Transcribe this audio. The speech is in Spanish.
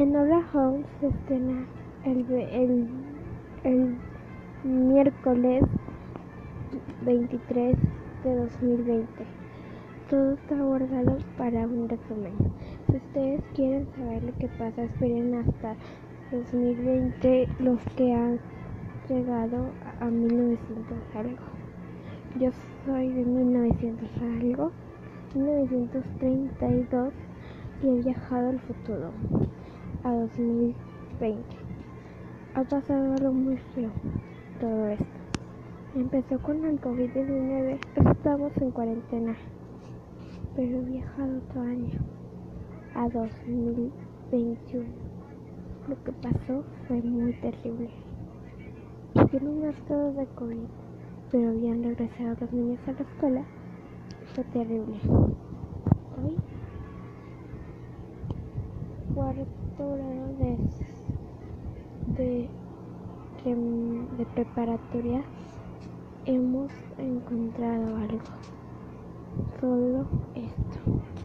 Enola Holmes se estrena el, el, el miércoles 23 de 2020. Todo está guardado para un resumen. Si ustedes quieren saber lo que pasa, esperen hasta 2020 los que han llegado a 1900 algo. Yo soy de 1900 algo, 1932 y he viajado al futuro a 2020. Ha pasado algo muy feo todo esto. Empezó con el COVID-19, estamos en cuarentena, pero he viajado otro año a 2021. Lo que pasó fue muy terrible. Hicieron estado de COVID, pero habían regresado los niños a la escuela. Fue terrible. Cuarto grado de, de, de, preparatoria hemos encontrado algo. Solo esto.